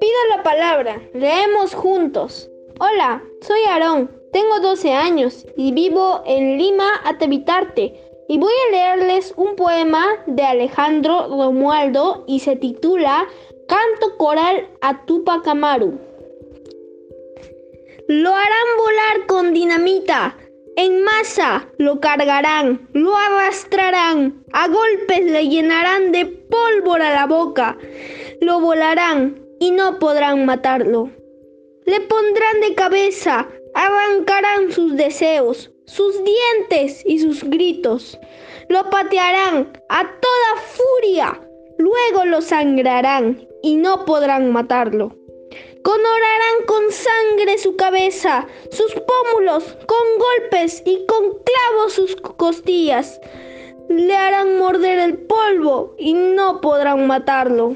Pido la palabra, leemos juntos. Hola, soy Aarón, tengo 12 años y vivo en Lima, Atevitarte. Y voy a leerles un poema de Alejandro Romualdo y se titula Canto Coral a Tupac Amaru. Lo harán volar con dinamita, en masa lo cargarán, lo arrastrarán, a golpes le llenarán de pólvora la boca, lo volarán y no podrán matarlo. Le pondrán de cabeza, arrancarán sus deseos, sus dientes y sus gritos. Lo patearán a toda furia, luego lo sangrarán y no podrán matarlo. Conorarán con sangre su cabeza, sus pómulos, con golpes y con clavos sus costillas. Le harán morder el polvo y no podrán matarlo.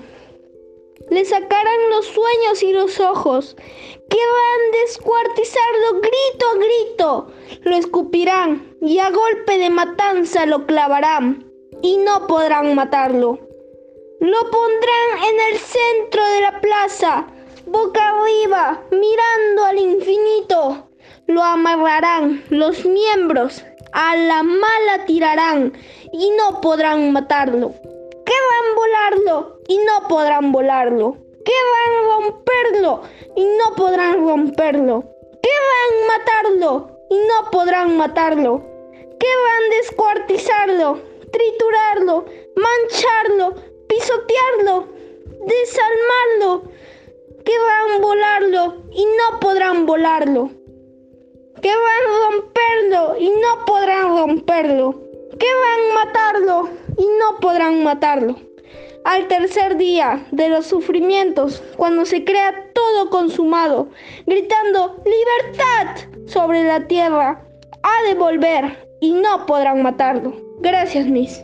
Le sacarán los sueños y los ojos, que van a descuartizarlo grito a grito. Lo escupirán y a golpe de matanza lo clavarán y no podrán matarlo. Lo pondrán en el centro de la plaza, boca arriba, mirando al infinito. Lo amarrarán los miembros, a la mala tirarán y no podrán matarlo. Querrán volarlo y no podrán volarlo. Querrán romperlo y no podrán romperlo. Querrán matarlo y no podrán matarlo. Querrán descuartizarlo, triturarlo, mancharlo, pisotearlo, a volarlo y no podrán volarlo, que van a romperlo y no podrán romperlo, que van a matarlo y no podrán matarlo. Al tercer día de los sufrimientos, cuando se crea todo consumado, gritando libertad sobre la tierra, ha de volver y no podrán matarlo. Gracias, Miss.